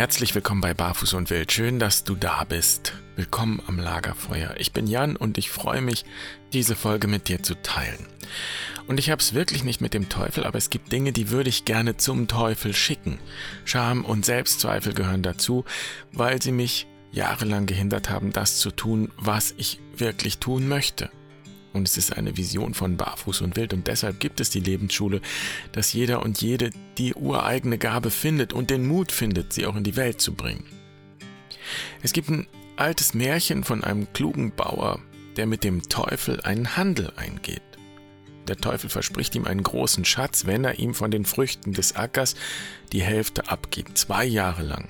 Herzlich willkommen bei Barfuß und Wild. Schön, dass du da bist. Willkommen am Lagerfeuer. Ich bin Jan und ich freue mich, diese Folge mit dir zu teilen. Und ich habe es wirklich nicht mit dem Teufel, aber es gibt Dinge, die würde ich gerne zum Teufel schicken. Scham und Selbstzweifel gehören dazu, weil sie mich jahrelang gehindert haben, das zu tun, was ich wirklich tun möchte. Und es ist eine Vision von Barfuß und Wild und deshalb gibt es die Lebensschule, dass jeder und jede die ureigene Gabe findet und den Mut findet, sie auch in die Welt zu bringen. Es gibt ein altes Märchen von einem klugen Bauer, der mit dem Teufel einen Handel eingeht. Der Teufel verspricht ihm einen großen Schatz, wenn er ihm von den Früchten des Ackers die Hälfte abgibt, zwei Jahre lang.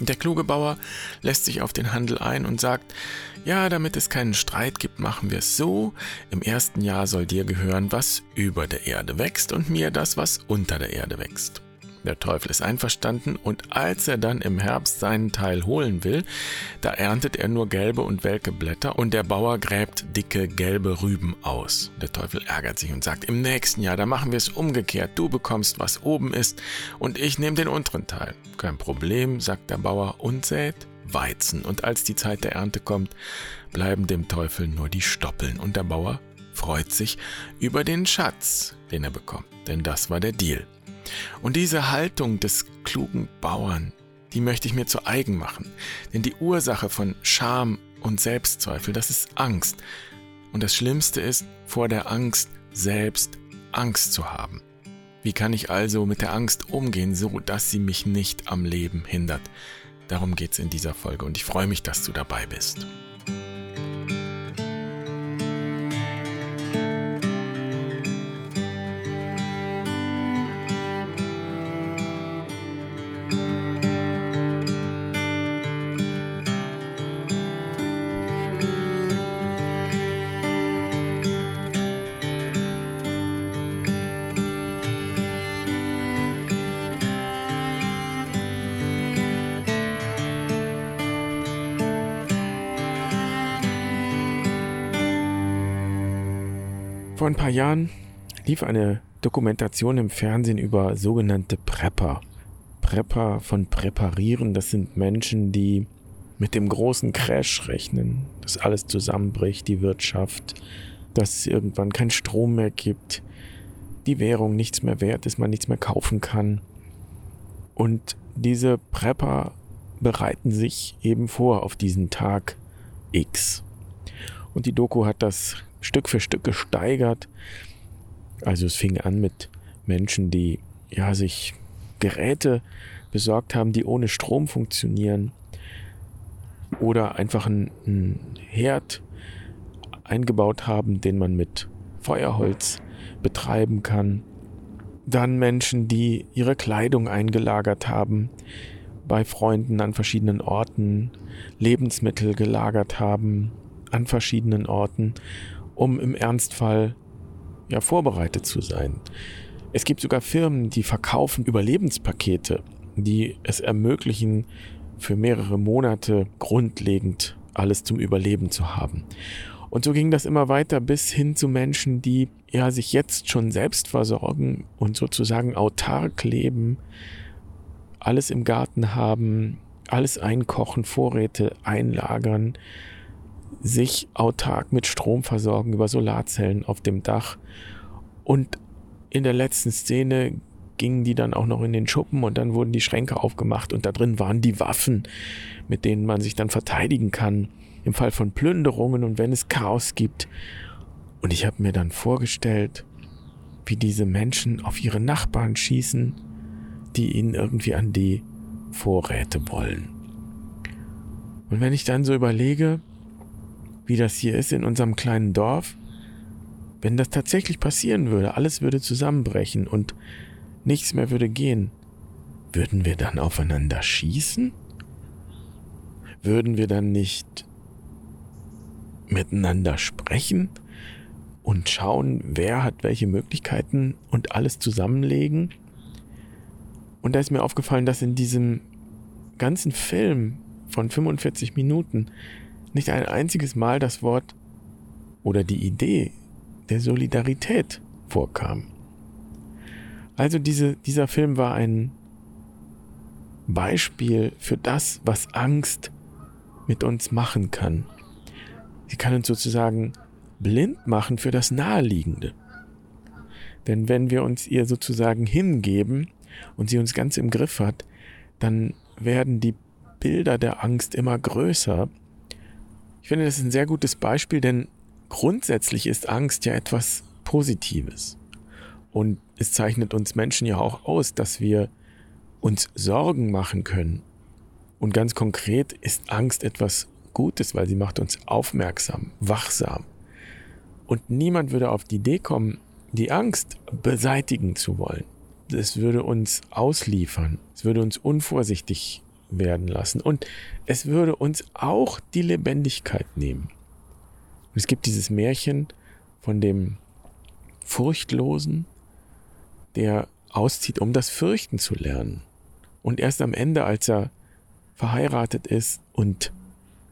Der kluge Bauer lässt sich auf den Handel ein und sagt, ja, damit es keinen Streit gibt, machen wir es so, im ersten Jahr soll dir gehören, was über der Erde wächst und mir das, was unter der Erde wächst. Der Teufel ist einverstanden und als er dann im Herbst seinen Teil holen will, da erntet er nur gelbe und welke Blätter und der Bauer gräbt dicke gelbe Rüben aus. Der Teufel ärgert sich und sagt, im nächsten Jahr, da machen wir es umgekehrt. Du bekommst, was oben ist und ich nehme den unteren Teil. Kein Problem, sagt der Bauer und sät Weizen. Und als die Zeit der Ernte kommt, bleiben dem Teufel nur die Stoppeln und der Bauer freut sich über den Schatz, den er bekommt. Denn das war der Deal. Und diese Haltung des klugen Bauern, die möchte ich mir zu eigen machen. Denn die Ursache von Scham und Selbstzweifel, das ist Angst. Und das Schlimmste ist, vor der Angst selbst Angst zu haben. Wie kann ich also mit der Angst umgehen, so dass sie mich nicht am Leben hindert? Darum geht es in dieser Folge und ich freue mich, dass du dabei bist. Vor ein paar Jahren lief eine Dokumentation im Fernsehen über sogenannte Prepper. Prepper von Präparieren, das sind Menschen, die mit dem großen Crash rechnen, dass alles zusammenbricht, die Wirtschaft, dass es irgendwann keinen Strom mehr gibt, die Währung nichts mehr wert ist, man nichts mehr kaufen kann. Und diese Prepper bereiten sich eben vor auf diesen Tag X. Und die Doku hat das Stück für Stück gesteigert. Also es fing an mit Menschen, die ja sich Geräte besorgt haben, die ohne Strom funktionieren oder einfach einen, Herd eingebaut haben, den man mit Feuerholz betreiben kann. Dann Menschen, die ihre Kleidung eingelagert haben, bei Freunden an verschiedenen Orten, Lebensmittel gelagert haben an verschiedenen Orten um im Ernstfall ja vorbereitet zu sein. Es gibt sogar Firmen, die verkaufen Überlebenspakete, die es ermöglichen, für mehrere Monate grundlegend alles zum Überleben zu haben. Und so ging das immer weiter bis hin zu Menschen, die ja sich jetzt schon selbst versorgen und sozusagen autark leben, alles im Garten haben, alles einkochen, Vorräte einlagern, sich autark mit Strom versorgen über Solarzellen auf dem Dach. Und in der letzten Szene gingen die dann auch noch in den Schuppen und dann wurden die Schränke aufgemacht und da drin waren die Waffen, mit denen man sich dann verteidigen kann im Fall von Plünderungen und wenn es Chaos gibt. Und ich habe mir dann vorgestellt, wie diese Menschen auf ihre Nachbarn schießen, die ihnen irgendwie an die Vorräte wollen. Und wenn ich dann so überlege, wie das hier ist in unserem kleinen Dorf, wenn das tatsächlich passieren würde, alles würde zusammenbrechen und nichts mehr würde gehen, würden wir dann aufeinander schießen? Würden wir dann nicht miteinander sprechen und schauen, wer hat welche Möglichkeiten und alles zusammenlegen? Und da ist mir aufgefallen, dass in diesem ganzen Film von 45 Minuten nicht ein einziges Mal das Wort oder die Idee der Solidarität vorkam. Also diese, dieser Film war ein Beispiel für das, was Angst mit uns machen kann. Sie kann uns sozusagen blind machen für das Naheliegende. Denn wenn wir uns ihr sozusagen hingeben und sie uns ganz im Griff hat, dann werden die Bilder der Angst immer größer. Ich finde, das ist ein sehr gutes Beispiel, denn grundsätzlich ist Angst ja etwas Positives. Und es zeichnet uns Menschen ja auch aus, dass wir uns Sorgen machen können. Und ganz konkret ist Angst etwas Gutes, weil sie macht uns aufmerksam, wachsam. Und niemand würde auf die Idee kommen, die Angst beseitigen zu wollen. Es würde uns ausliefern. Es würde uns unvorsichtig werden lassen. Und es würde uns auch die Lebendigkeit nehmen. Es gibt dieses Märchen von dem Furchtlosen, der auszieht, um das Fürchten zu lernen. Und erst am Ende, als er verheiratet ist und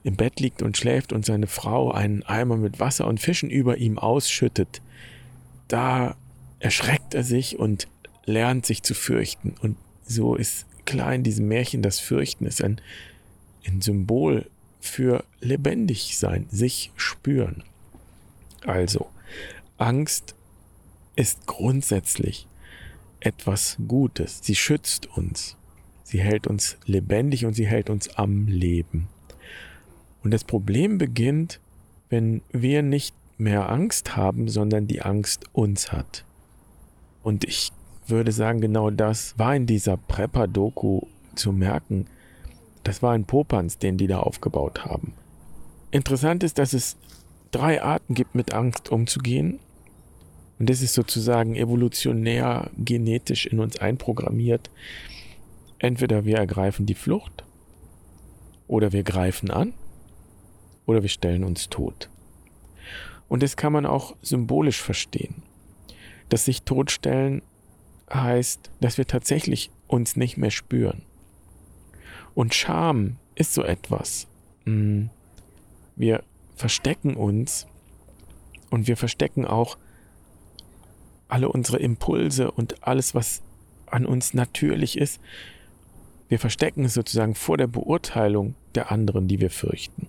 im Bett liegt und schläft und seine Frau einen Eimer mit Wasser und Fischen über ihm ausschüttet, da erschreckt er sich und lernt sich zu fürchten. Und so ist klar in diesem Märchen, das Fürchten ist ein, ein Symbol für lebendig sein, sich spüren. Also, Angst ist grundsätzlich etwas Gutes. Sie schützt uns. Sie hält uns lebendig und sie hält uns am Leben. Und das Problem beginnt, wenn wir nicht mehr Angst haben, sondern die Angst uns hat. Und ich würde sagen, genau das war in dieser Prepper-Doku zu merken. Das war ein Popanz, den die da aufgebaut haben. Interessant ist, dass es drei Arten gibt, mit Angst umzugehen. Und das ist sozusagen evolutionär genetisch in uns einprogrammiert. Entweder wir ergreifen die Flucht oder wir greifen an oder wir stellen uns tot. Und das kann man auch symbolisch verstehen. Das sich totstellen heißt, dass wir tatsächlich uns nicht mehr spüren. Und Scham ist so etwas. Hm. Wir verstecken uns und wir verstecken auch alle unsere Impulse und alles, was an uns natürlich ist. Wir verstecken es sozusagen vor der Beurteilung der anderen, die wir fürchten.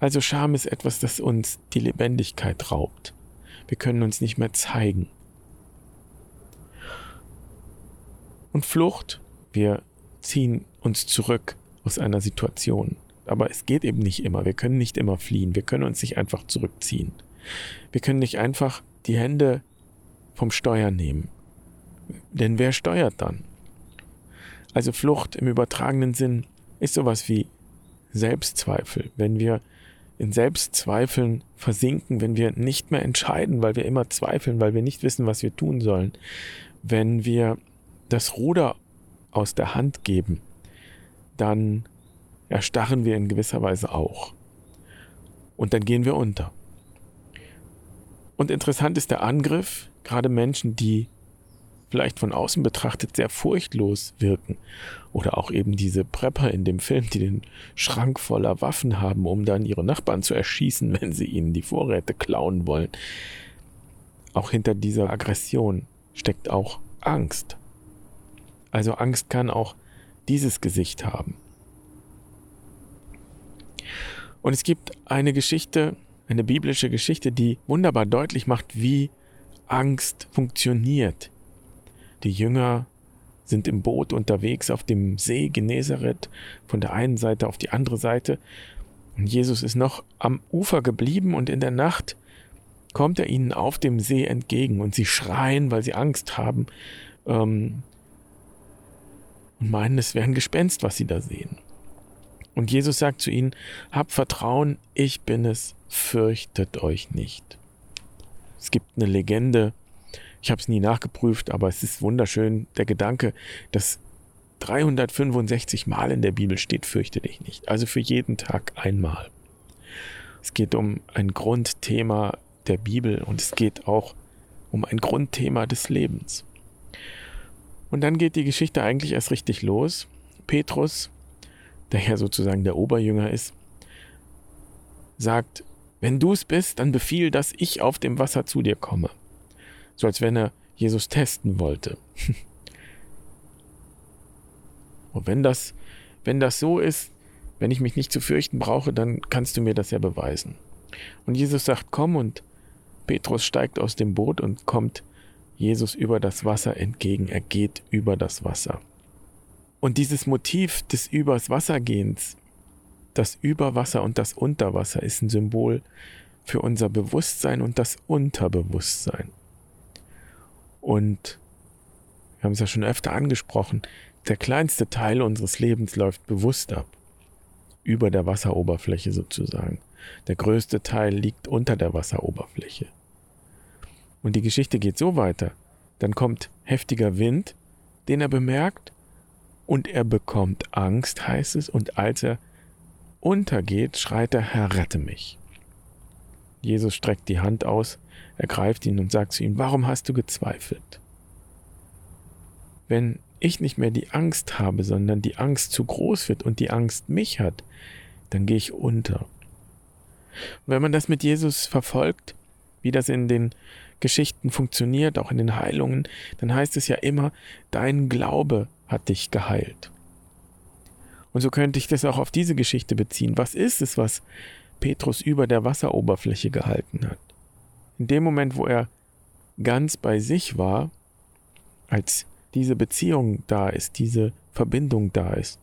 Also Scham ist etwas, das uns die Lebendigkeit raubt. Wir können uns nicht mehr zeigen. Und Flucht, wir ziehen uns zurück aus einer Situation. Aber es geht eben nicht immer. Wir können nicht immer fliehen. Wir können uns nicht einfach zurückziehen. Wir können nicht einfach die Hände vom Steuer nehmen. Denn wer steuert dann? Also Flucht im übertragenen Sinn ist sowas wie Selbstzweifel. Wenn wir in Selbstzweifeln versinken, wenn wir nicht mehr entscheiden, weil wir immer zweifeln, weil wir nicht wissen, was wir tun sollen, wenn wir das Ruder aus der Hand geben, dann erstarren wir in gewisser Weise auch. Und dann gehen wir unter. Und interessant ist der Angriff, gerade Menschen, die vielleicht von außen betrachtet sehr furchtlos wirken. Oder auch eben diese Prepper in dem Film, die den Schrank voller Waffen haben, um dann ihre Nachbarn zu erschießen, wenn sie ihnen die Vorräte klauen wollen. Auch hinter dieser Aggression steckt auch Angst. Also Angst kann auch dieses Gesicht haben. Und es gibt eine Geschichte, eine biblische Geschichte, die wunderbar deutlich macht, wie Angst funktioniert. Die Jünger sind im Boot unterwegs auf dem See Genezareth von der einen Seite auf die andere Seite. Und Jesus ist noch am Ufer geblieben und in der Nacht kommt er ihnen auf dem See entgegen und sie schreien, weil sie Angst haben ähm, und meinen, es wäre ein Gespenst, was sie da sehen. Und Jesus sagt zu ihnen, habt Vertrauen, ich bin es, fürchtet euch nicht. Es gibt eine Legende, ich habe es nie nachgeprüft, aber es ist wunderschön der Gedanke, dass 365 Mal in der Bibel steht, fürchte dich nicht. Also für jeden Tag einmal. Es geht um ein Grundthema der Bibel und es geht auch um ein Grundthema des Lebens. Und dann geht die Geschichte eigentlich erst richtig los. Petrus, der ja sozusagen der Oberjünger ist, sagt, wenn du es bist, dann befiehl, dass ich auf dem Wasser zu dir komme so als wenn er Jesus testen wollte. Und wenn das, wenn das so ist, wenn ich mich nicht zu fürchten brauche, dann kannst du mir das ja beweisen. Und Jesus sagt, komm und Petrus steigt aus dem Boot und kommt Jesus über das Wasser entgegen. Er geht über das Wasser. Und dieses Motiv des Übers Wassergehens, das Überwasser und das Unterwasser ist ein Symbol für unser Bewusstsein und das Unterbewusstsein. Und wir haben es ja schon öfter angesprochen, der kleinste Teil unseres Lebens läuft bewusst ab. Über der Wasseroberfläche sozusagen. Der größte Teil liegt unter der Wasseroberfläche. Und die Geschichte geht so weiter. Dann kommt heftiger Wind, den er bemerkt, und er bekommt Angst, heißt es, und als er untergeht, schreit er, Herr, rette mich. Jesus streckt die Hand aus, ergreift ihn und sagt zu ihm, warum hast du gezweifelt? Wenn ich nicht mehr die Angst habe, sondern die Angst zu groß wird und die Angst mich hat, dann gehe ich unter. Und wenn man das mit Jesus verfolgt, wie das in den Geschichten funktioniert, auch in den Heilungen, dann heißt es ja immer, dein Glaube hat dich geheilt. Und so könnte ich das auch auf diese Geschichte beziehen. Was ist es, was Petrus über der Wasseroberfläche gehalten hat? In dem Moment, wo er ganz bei sich war, als diese Beziehung da ist, diese Verbindung da ist,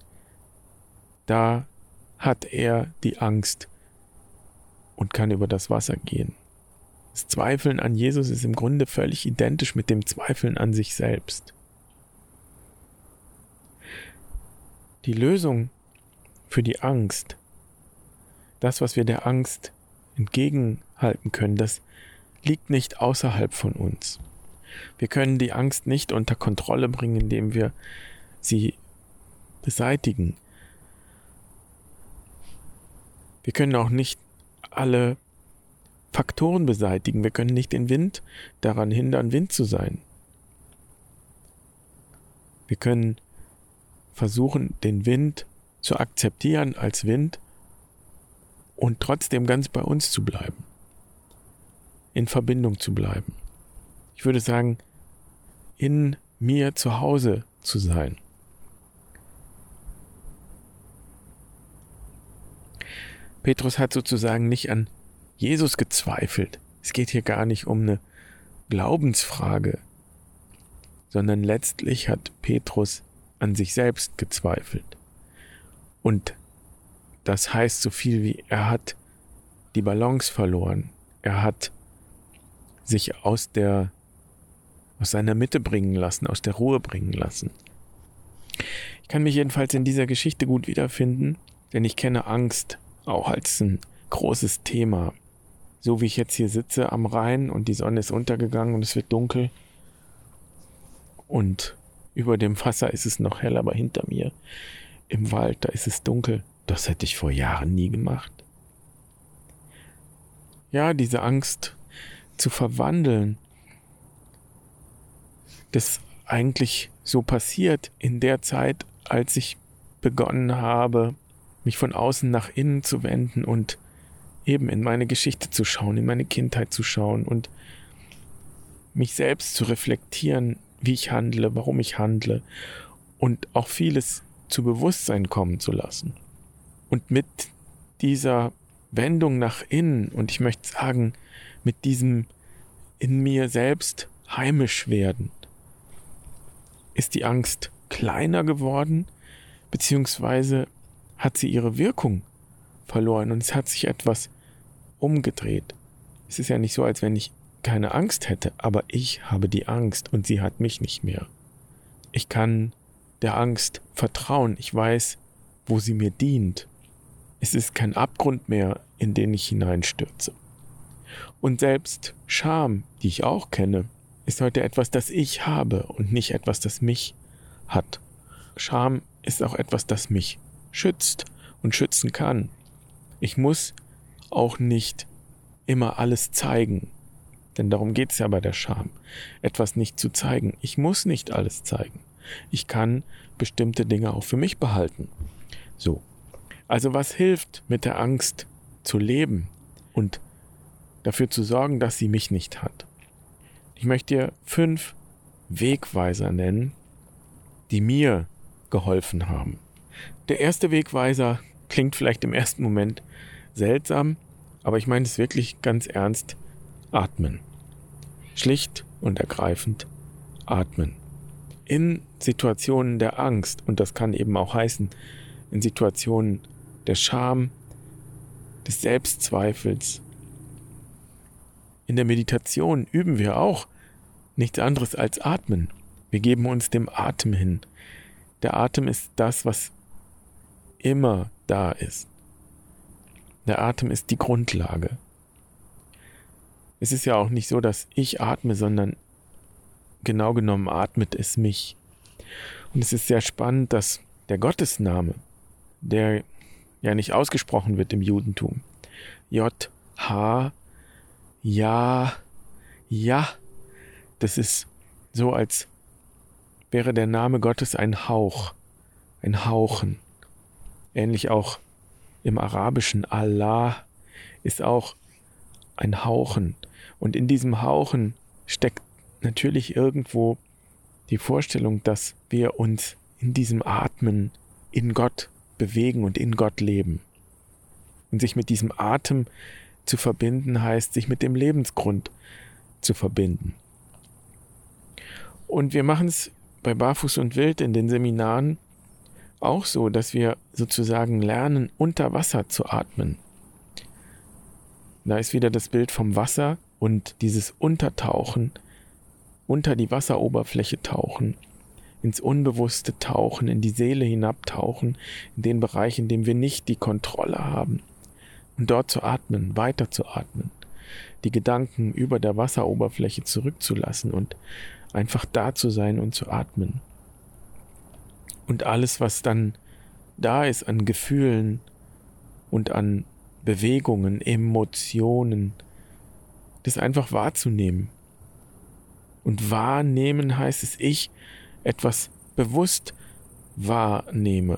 da hat er die Angst und kann über das Wasser gehen. Das Zweifeln an Jesus ist im Grunde völlig identisch mit dem Zweifeln an sich selbst. Die Lösung für die Angst, das, was wir der Angst entgegenhalten können, das liegt nicht außerhalb von uns. Wir können die Angst nicht unter Kontrolle bringen, indem wir sie beseitigen. Wir können auch nicht alle Faktoren beseitigen. Wir können nicht den Wind daran hindern, Wind zu sein. Wir können versuchen, den Wind zu akzeptieren als Wind und trotzdem ganz bei uns zu bleiben, in Verbindung zu bleiben ich würde sagen, in mir zu Hause zu sein. Petrus hat sozusagen nicht an Jesus gezweifelt. Es geht hier gar nicht um eine Glaubensfrage, sondern letztlich hat Petrus an sich selbst gezweifelt. Und das heißt so viel wie er hat die Balance verloren. Er hat sich aus der aus seiner Mitte bringen lassen, aus der Ruhe bringen lassen. Ich kann mich jedenfalls in dieser Geschichte gut wiederfinden, denn ich kenne Angst auch als ein großes Thema. So wie ich jetzt hier sitze am Rhein und die Sonne ist untergegangen und es wird dunkel und über dem Wasser ist es noch hell, aber hinter mir im Wald, da ist es dunkel. Das hätte ich vor Jahren nie gemacht. Ja, diese Angst zu verwandeln das eigentlich so passiert in der Zeit, als ich begonnen habe, mich von außen nach innen zu wenden und eben in meine Geschichte zu schauen, in meine Kindheit zu schauen und mich selbst zu reflektieren, wie ich handle, warum ich handle und auch vieles zu Bewusstsein kommen zu lassen. Und mit dieser Wendung nach innen und ich möchte sagen, mit diesem in mir selbst heimisch werden, ist die Angst kleiner geworden, beziehungsweise hat sie ihre Wirkung verloren und es hat sich etwas umgedreht. Es ist ja nicht so, als wenn ich keine Angst hätte, aber ich habe die Angst und sie hat mich nicht mehr. Ich kann der Angst vertrauen, ich weiß, wo sie mir dient. Es ist kein Abgrund mehr, in den ich hineinstürze. Und selbst Scham, die ich auch kenne, ist heute etwas, das ich habe und nicht etwas, das mich hat. Scham ist auch etwas, das mich schützt und schützen kann. Ich muss auch nicht immer alles zeigen, denn darum geht es ja bei der Scham, etwas nicht zu zeigen. Ich muss nicht alles zeigen. Ich kann bestimmte Dinge auch für mich behalten. So. Also was hilft mit der Angst zu leben und dafür zu sorgen, dass sie mich nicht hat? Ich möchte dir fünf Wegweiser nennen, die mir geholfen haben. Der erste Wegweiser klingt vielleicht im ersten Moment seltsam, aber ich meine es wirklich ganz ernst. Atmen. Schlicht und ergreifend atmen. In Situationen der Angst, und das kann eben auch heißen, in Situationen der Scham, des Selbstzweifels, in der Meditation üben wir auch nichts anderes als atmen. Wir geben uns dem Atem hin. Der Atem ist das, was immer da ist. Der Atem ist die Grundlage. Es ist ja auch nicht so, dass ich atme, sondern genau genommen atmet es mich. Und es ist sehr spannend, dass der Gottesname, der ja nicht ausgesprochen wird im Judentum, J, H, Ja, Ja, das ist so, als wäre der Name Gottes ein Hauch, ein Hauchen. Ähnlich auch im Arabischen Allah ist auch ein Hauchen. Und in diesem Hauchen steckt natürlich irgendwo die Vorstellung, dass wir uns in diesem Atmen in Gott bewegen und in Gott leben. Und sich mit diesem Atem zu verbinden heißt, sich mit dem Lebensgrund zu verbinden. Und wir machen es bei Barfuß und Wild in den Seminaren auch so, dass wir sozusagen lernen, unter Wasser zu atmen. Da ist wieder das Bild vom Wasser und dieses Untertauchen, unter die Wasseroberfläche tauchen, ins Unbewusste tauchen, in die Seele hinabtauchen, in den Bereich, in dem wir nicht die Kontrolle haben. Und dort zu atmen, weiter zu atmen, die Gedanken über der Wasseroberfläche zurückzulassen und einfach da zu sein und zu atmen. Und alles, was dann da ist an Gefühlen und an Bewegungen, Emotionen, das einfach wahrzunehmen. Und wahrnehmen heißt es, ich etwas bewusst wahrnehme.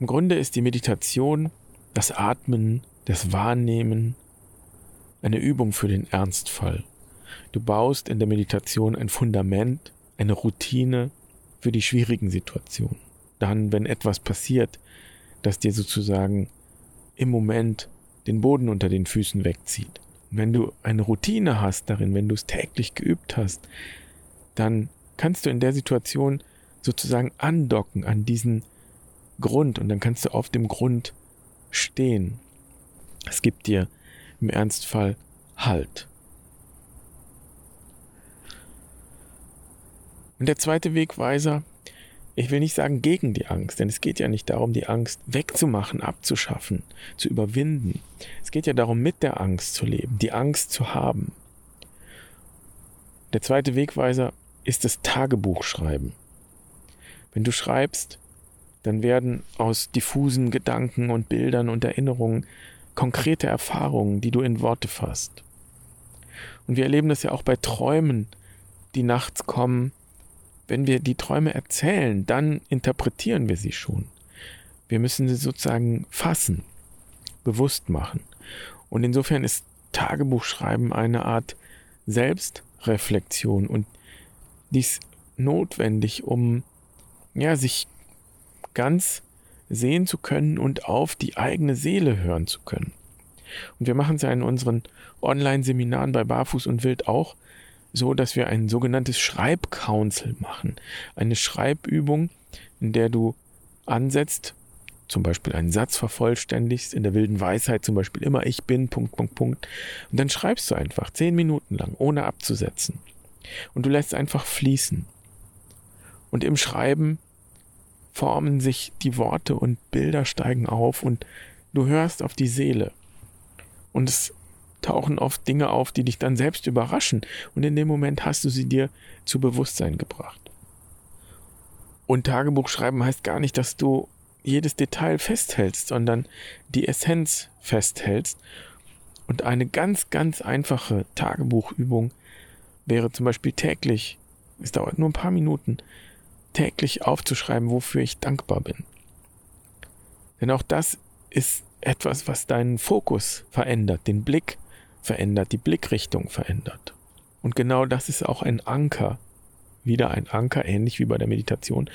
Im Grunde ist die Meditation, das Atmen, das Wahrnehmen eine Übung für den Ernstfall. Du baust in der Meditation ein Fundament, eine Routine für die schwierigen Situationen. Dann, wenn etwas passiert, das dir sozusagen im Moment den Boden unter den Füßen wegzieht. wenn du eine Routine hast darin, wenn du es täglich geübt hast, dann kannst du in der Situation sozusagen andocken an diesen Grund und dann kannst du auf dem Grund stehen. Es gibt dir im Ernstfall Halt. Und der zweite Wegweiser ich will nicht sagen gegen die Angst, denn es geht ja nicht darum, die Angst wegzumachen, abzuschaffen, zu überwinden. Es geht ja darum, mit der Angst zu leben, die Angst zu haben. Der zweite Wegweiser ist das Tagebuchschreiben. Wenn du schreibst, dann werden aus diffusen Gedanken und Bildern und Erinnerungen konkrete Erfahrungen, die du in Worte fasst. Und wir erleben das ja auch bei Träumen, die nachts kommen, wenn wir die Träume erzählen, dann interpretieren wir sie schon. Wir müssen sie sozusagen fassen, bewusst machen. Und insofern ist Tagebuchschreiben eine Art Selbstreflexion und dies notwendig, um ja, sich ganz sehen zu können und auf die eigene Seele hören zu können. Und wir machen es ja in unseren Online-Seminaren bei Barfuß und Wild auch, so, dass wir ein sogenanntes Schreibcouncil machen. Eine Schreibübung, in der du ansetzt, zum Beispiel einen Satz vervollständigst, in der wilden Weisheit zum Beispiel immer ich bin, Punkt, Punkt, Punkt. Und dann schreibst du einfach zehn Minuten lang, ohne abzusetzen. Und du lässt einfach fließen. Und im Schreiben formen sich die Worte und Bilder steigen auf und du hörst auf die Seele. Und es tauchen oft Dinge auf, die dich dann selbst überraschen. Und in dem Moment hast du sie dir zu Bewusstsein gebracht. Und Tagebuch schreiben heißt gar nicht, dass du jedes Detail festhältst, sondern die Essenz festhältst. Und eine ganz, ganz einfache Tagebuchübung wäre zum Beispiel täglich, es dauert nur ein paar Minuten, täglich aufzuschreiben, wofür ich dankbar bin. Denn auch das ist etwas, was deinen Fokus verändert, den Blick verändert, die Blickrichtung verändert. Und genau das ist auch ein Anker, wieder ein Anker, ähnlich wie bei der Meditation,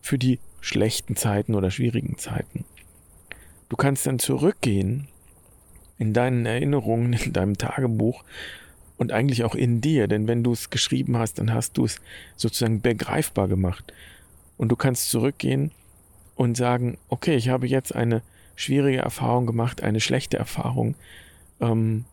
für die schlechten Zeiten oder schwierigen Zeiten. Du kannst dann zurückgehen in deinen Erinnerungen, in deinem Tagebuch und eigentlich auch in dir, denn wenn du es geschrieben hast, dann hast du es sozusagen begreifbar gemacht. Und du kannst zurückgehen und sagen, okay, ich habe jetzt eine schwierige Erfahrung gemacht, eine schlechte Erfahrung, ähm,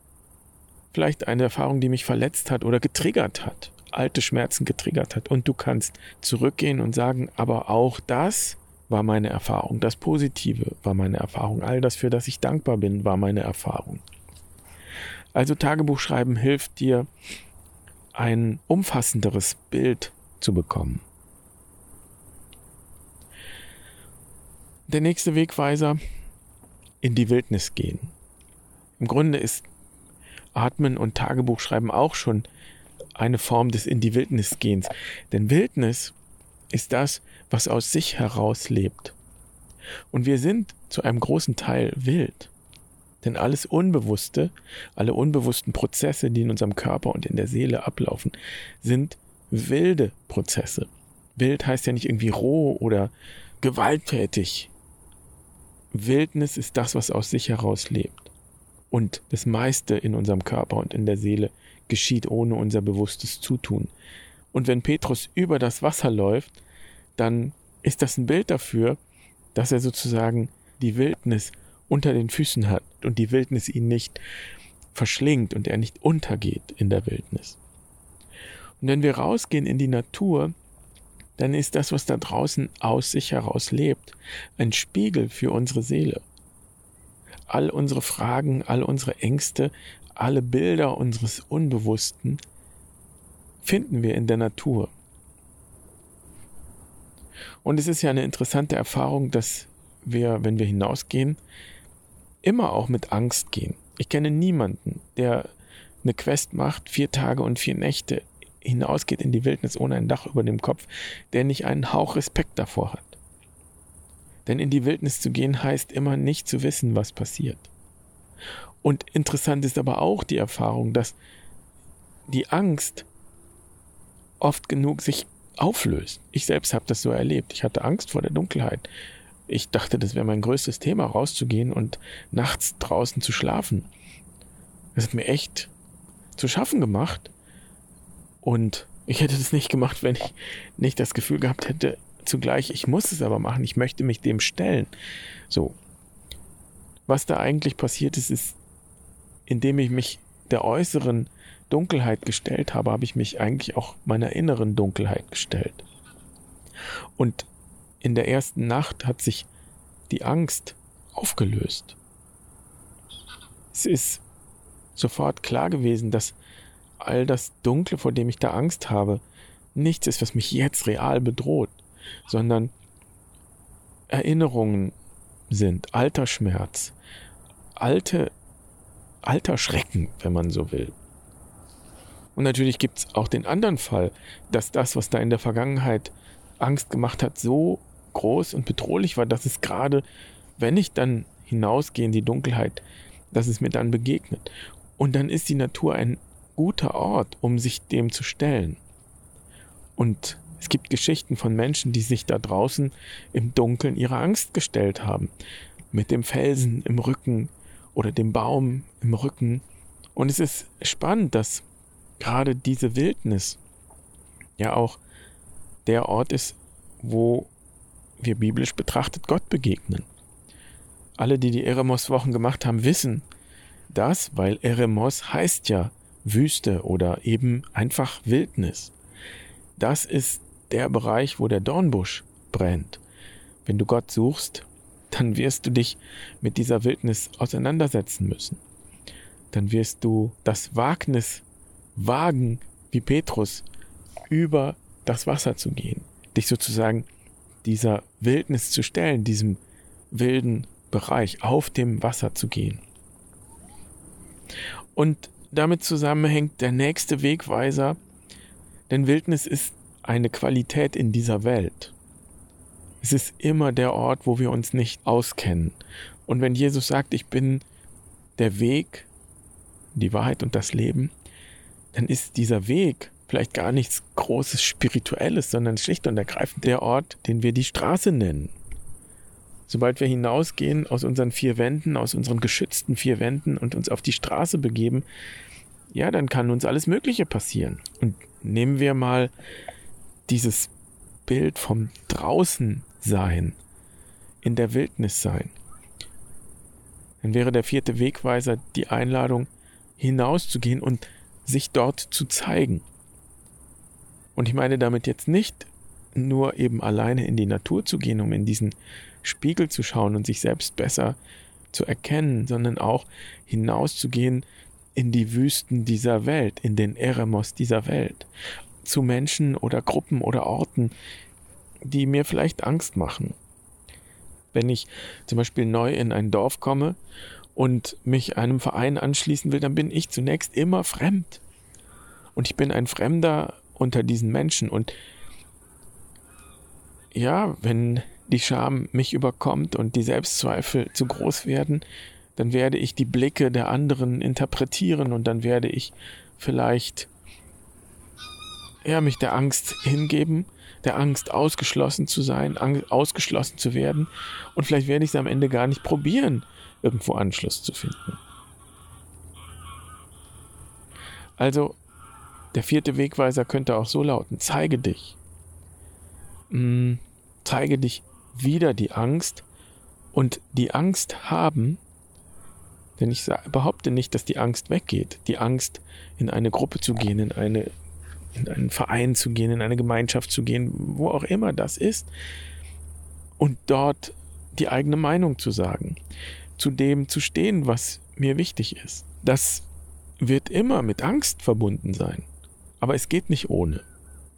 vielleicht eine Erfahrung, die mich verletzt hat oder getriggert hat, alte Schmerzen getriggert hat. Und du kannst zurückgehen und sagen, aber auch das war meine Erfahrung, das Positive war meine Erfahrung, all das, für das ich dankbar bin, war meine Erfahrung. Also Tagebuchschreiben hilft dir, ein umfassenderes Bild zu bekommen. Der nächste Wegweiser, in die Wildnis gehen. Im Grunde ist Atmen und Tagebuchschreiben auch schon eine Form des in die Wildnis gehens. Denn Wildnis ist das, was aus sich heraus lebt. Und wir sind zu einem großen Teil wild. Denn alles Unbewusste, alle unbewussten Prozesse, die in unserem Körper und in der Seele ablaufen, sind wilde Prozesse. Wild heißt ja nicht irgendwie roh oder gewalttätig. Wildnis ist das, was aus sich heraus lebt. Und das meiste in unserem Körper und in der Seele geschieht ohne unser bewusstes Zutun. Und wenn Petrus über das Wasser läuft, dann ist das ein Bild dafür, dass er sozusagen die Wildnis unter den Füßen hat und die Wildnis ihn nicht verschlingt und er nicht untergeht in der Wildnis. Und wenn wir rausgehen in die Natur, dann ist das, was da draußen aus sich heraus lebt, ein Spiegel für unsere Seele. All unsere Fragen, all unsere Ängste, alle Bilder unseres Unbewussten finden wir in der Natur. Und es ist ja eine interessante Erfahrung, dass wir, wenn wir hinausgehen, immer auch mit Angst gehen. Ich kenne niemanden, der eine Quest macht, vier Tage und vier Nächte hinausgeht in die Wildnis ohne ein Dach über dem Kopf, der nicht einen Hauch Respekt davor hat. Denn in die Wildnis zu gehen heißt immer nicht zu wissen, was passiert. Und interessant ist aber auch die Erfahrung, dass die Angst oft genug sich auflöst. Ich selbst habe das so erlebt. Ich hatte Angst vor der Dunkelheit. Ich dachte, das wäre mein größtes Thema, rauszugehen und nachts draußen zu schlafen. Das hat mir echt zu schaffen gemacht. Und ich hätte das nicht gemacht, wenn ich nicht das Gefühl gehabt hätte, zugleich, ich muss es aber machen, ich möchte mich dem stellen. So. Was da eigentlich passiert ist, ist, indem ich mich der äußeren Dunkelheit gestellt habe, habe ich mich eigentlich auch meiner inneren Dunkelheit gestellt. Und in der ersten Nacht hat sich die Angst aufgelöst. Es ist sofort klar gewesen, dass all das Dunkle, vor dem ich da Angst habe, nichts ist, was mich jetzt real bedroht, sondern Erinnerungen sind, alter Schmerz, alte, alter Schrecken, wenn man so will. Und natürlich gibt es auch den anderen Fall, dass das, was da in der Vergangenheit Angst gemacht hat, so groß und bedrohlich war, dass es gerade, wenn ich dann hinausgehe in die Dunkelheit, dass es mir dann begegnet. Und dann ist die Natur ein guter Ort, um sich dem zu stellen. Und es gibt Geschichten von Menschen, die sich da draußen im Dunkeln ihrer Angst gestellt haben. Mit dem Felsen im Rücken oder dem Baum im Rücken. Und es ist spannend, dass gerade diese Wildnis ja auch der Ort ist, wo wir biblisch betrachtet Gott begegnen. Alle, die die Eremos-Wochen gemacht haben, wissen das, weil Eremos heißt ja Wüste oder eben einfach Wildnis. Das ist der Bereich, wo der Dornbusch brennt. Wenn du Gott suchst, dann wirst du dich mit dieser Wildnis auseinandersetzen müssen. Dann wirst du das Wagnis wagen, wie Petrus, über das Wasser zu gehen, dich sozusagen dieser Wildnis zu stellen, diesem wilden Bereich auf dem Wasser zu gehen. Und damit zusammenhängt der nächste Wegweiser, denn Wildnis ist eine Qualität in dieser Welt. Es ist immer der Ort, wo wir uns nicht auskennen. Und wenn Jesus sagt, ich bin der Weg, die Wahrheit und das Leben, dann ist dieser Weg vielleicht gar nichts Großes Spirituelles, sondern schlicht und ergreifend der Ort, den wir die Straße nennen. Sobald wir hinausgehen aus unseren vier Wänden, aus unseren geschützten vier Wänden und uns auf die Straße begeben, ja, dann kann uns alles Mögliche passieren. Und nehmen wir mal dieses Bild vom draußen sein, in der Wildnis sein. Dann wäre der vierte Wegweiser die Einladung, hinauszugehen und sich dort zu zeigen. Und ich meine damit jetzt nicht nur eben alleine in die Natur zu gehen, um in diesen Spiegel zu schauen und sich selbst besser zu erkennen, sondern auch hinauszugehen in die Wüsten dieser Welt, in den Eremos dieser Welt, zu Menschen oder Gruppen oder Orten, die mir vielleicht Angst machen. Wenn ich zum Beispiel neu in ein Dorf komme und mich einem Verein anschließen will, dann bin ich zunächst immer fremd. Und ich bin ein Fremder unter diesen Menschen. Und ja, wenn die Scham mich überkommt und die Selbstzweifel zu groß werden, dann werde ich die Blicke der anderen interpretieren und dann werde ich vielleicht ja, mich der Angst hingeben, der Angst ausgeschlossen zu sein, ausgeschlossen zu werden und vielleicht werde ich es am Ende gar nicht probieren, irgendwo Anschluss zu finden. Also, der vierte Wegweiser könnte auch so lauten, zeige dich. Hm, zeige dich wieder die Angst und die Angst haben, denn ich behaupte nicht, dass die Angst weggeht. Die Angst, in eine Gruppe zu gehen, in, eine, in einen Verein zu gehen, in eine Gemeinschaft zu gehen, wo auch immer das ist, und dort die eigene Meinung zu sagen, zu dem zu stehen, was mir wichtig ist. Das wird immer mit Angst verbunden sein. Aber es geht nicht ohne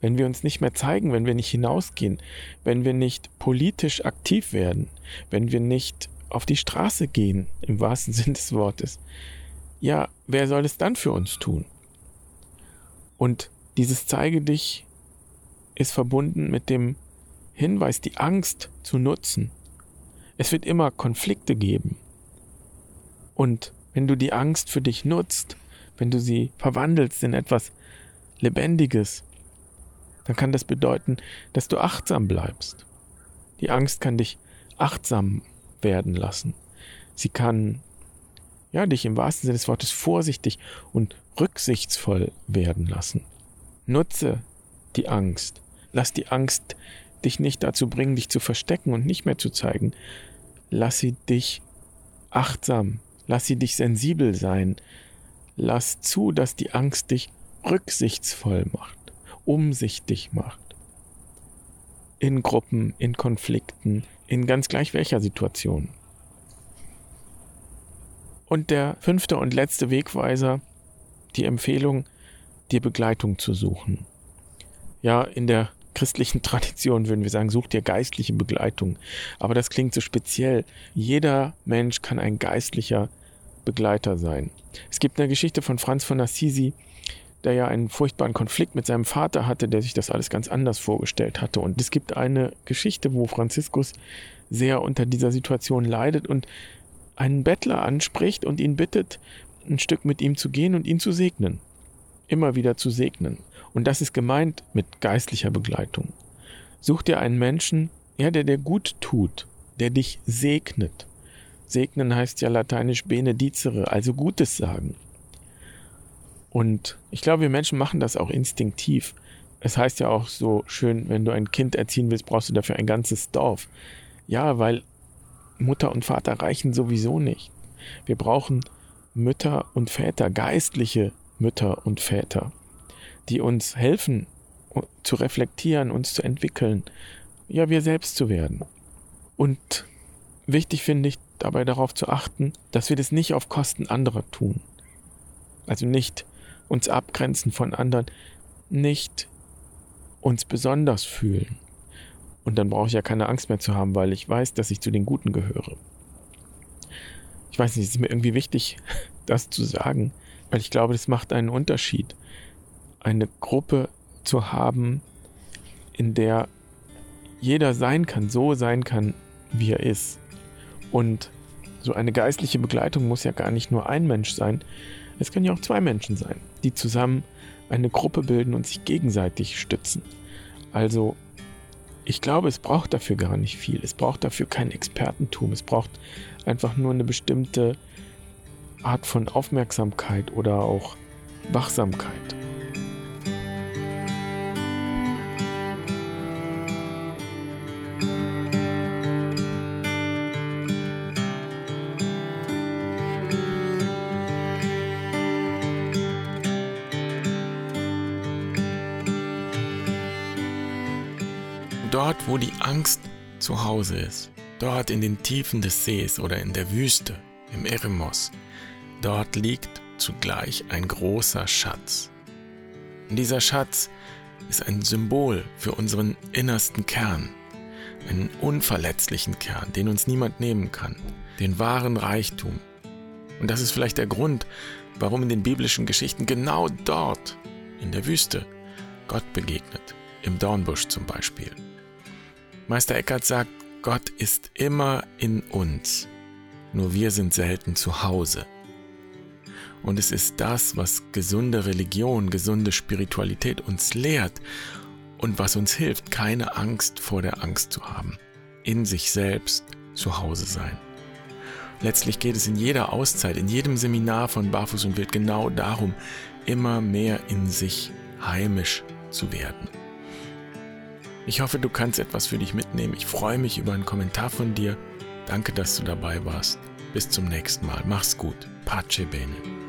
wenn wir uns nicht mehr zeigen, wenn wir nicht hinausgehen, wenn wir nicht politisch aktiv werden, wenn wir nicht auf die Straße gehen, im wahrsten Sinn des Wortes, ja, wer soll es dann für uns tun? Und dieses Zeige dich ist verbunden mit dem Hinweis, die Angst zu nutzen. Es wird immer Konflikte geben. Und wenn du die Angst für dich nutzt, wenn du sie verwandelst in etwas Lebendiges, dann kann das bedeuten, dass du achtsam bleibst. Die Angst kann dich achtsam werden lassen. Sie kann ja dich im wahrsten Sinne des Wortes vorsichtig und rücksichtsvoll werden lassen. Nutze die Angst. Lass die Angst dich nicht dazu bringen, dich zu verstecken und nicht mehr zu zeigen. Lass sie dich achtsam, lass sie dich sensibel sein. Lass zu, dass die Angst dich rücksichtsvoll macht umsichtig macht. In Gruppen, in Konflikten, in ganz gleich welcher Situation. Und der fünfte und letzte Wegweiser, die Empfehlung, dir Begleitung zu suchen. Ja, in der christlichen Tradition würden wir sagen, such dir geistliche Begleitung. Aber das klingt so speziell. Jeder Mensch kann ein geistlicher Begleiter sein. Es gibt eine Geschichte von Franz von Assisi, der ja einen furchtbaren Konflikt mit seinem Vater hatte, der sich das alles ganz anders vorgestellt hatte. Und es gibt eine Geschichte, wo Franziskus sehr unter dieser Situation leidet und einen Bettler anspricht und ihn bittet, ein Stück mit ihm zu gehen und ihn zu segnen. Immer wieder zu segnen. Und das ist gemeint mit geistlicher Begleitung. Such dir einen Menschen, ja, der dir gut tut, der dich segnet. Segnen heißt ja lateinisch benedicere, also Gutes sagen. Und ich glaube, wir Menschen machen das auch instinktiv. Es heißt ja auch so schön, wenn du ein Kind erziehen willst, brauchst du dafür ein ganzes Dorf. Ja, weil Mutter und Vater reichen sowieso nicht. Wir brauchen Mütter und Väter, geistliche Mütter und Väter, die uns helfen zu reflektieren, uns zu entwickeln, ja, wir selbst zu werden. Und wichtig finde ich dabei darauf zu achten, dass wir das nicht auf Kosten anderer tun. Also nicht uns abgrenzen von anderen, nicht uns besonders fühlen. Und dann brauche ich ja keine Angst mehr zu haben, weil ich weiß, dass ich zu den Guten gehöre. Ich weiß nicht, es ist mir irgendwie wichtig, das zu sagen, weil ich glaube, das macht einen Unterschied, eine Gruppe zu haben, in der jeder sein kann, so sein kann, wie er ist. Und so eine geistliche Begleitung muss ja gar nicht nur ein Mensch sein, Es können ja auch zwei Menschen sein, die zusammen eine Gruppe bilden und sich gegenseitig stützen. Also, ich glaube, es braucht dafür gar nicht viel. Es braucht dafür kein Expertentum. Es braucht einfach nur eine bestimmte Art von Aufmerksamkeit oder auch Wachsamkeit. Dort, wo die Angst zu Hause ist, dort in den Tiefen des Sees oder in der Wüste, im Eremos, dort liegt zugleich ein großer Schatz. Und dieser Schatz ist ein Symbol für unseren innersten Kern, einen unverletzlichen Kern, den uns niemand nehmen kann, den wahren Reichtum. Und das ist vielleicht der Grund, warum in den biblischen Geschichten genau dort, in der Wüste, Gott begegnet, im Dornbusch zum Beispiel. Meister Eckhart sagt, Gott ist immer in uns, nur wir sind selten zu Hause. Und es ist das, was gesunde Religion, gesunde Spiritualität uns lehrt und was uns hilft, keine Angst vor der Angst zu haben, in sich selbst zu Hause sein. Letztlich geht es in jeder Auszeit, in jedem Seminar von Barfuß und Wild genau darum, immer mehr in sich heimisch zu werden. Ich hoffe, du kannst etwas für dich mitnehmen. Ich freue mich über einen Kommentar von dir. Danke, dass du dabei warst. Bis zum nächsten Mal. Mach's gut. Pace bene.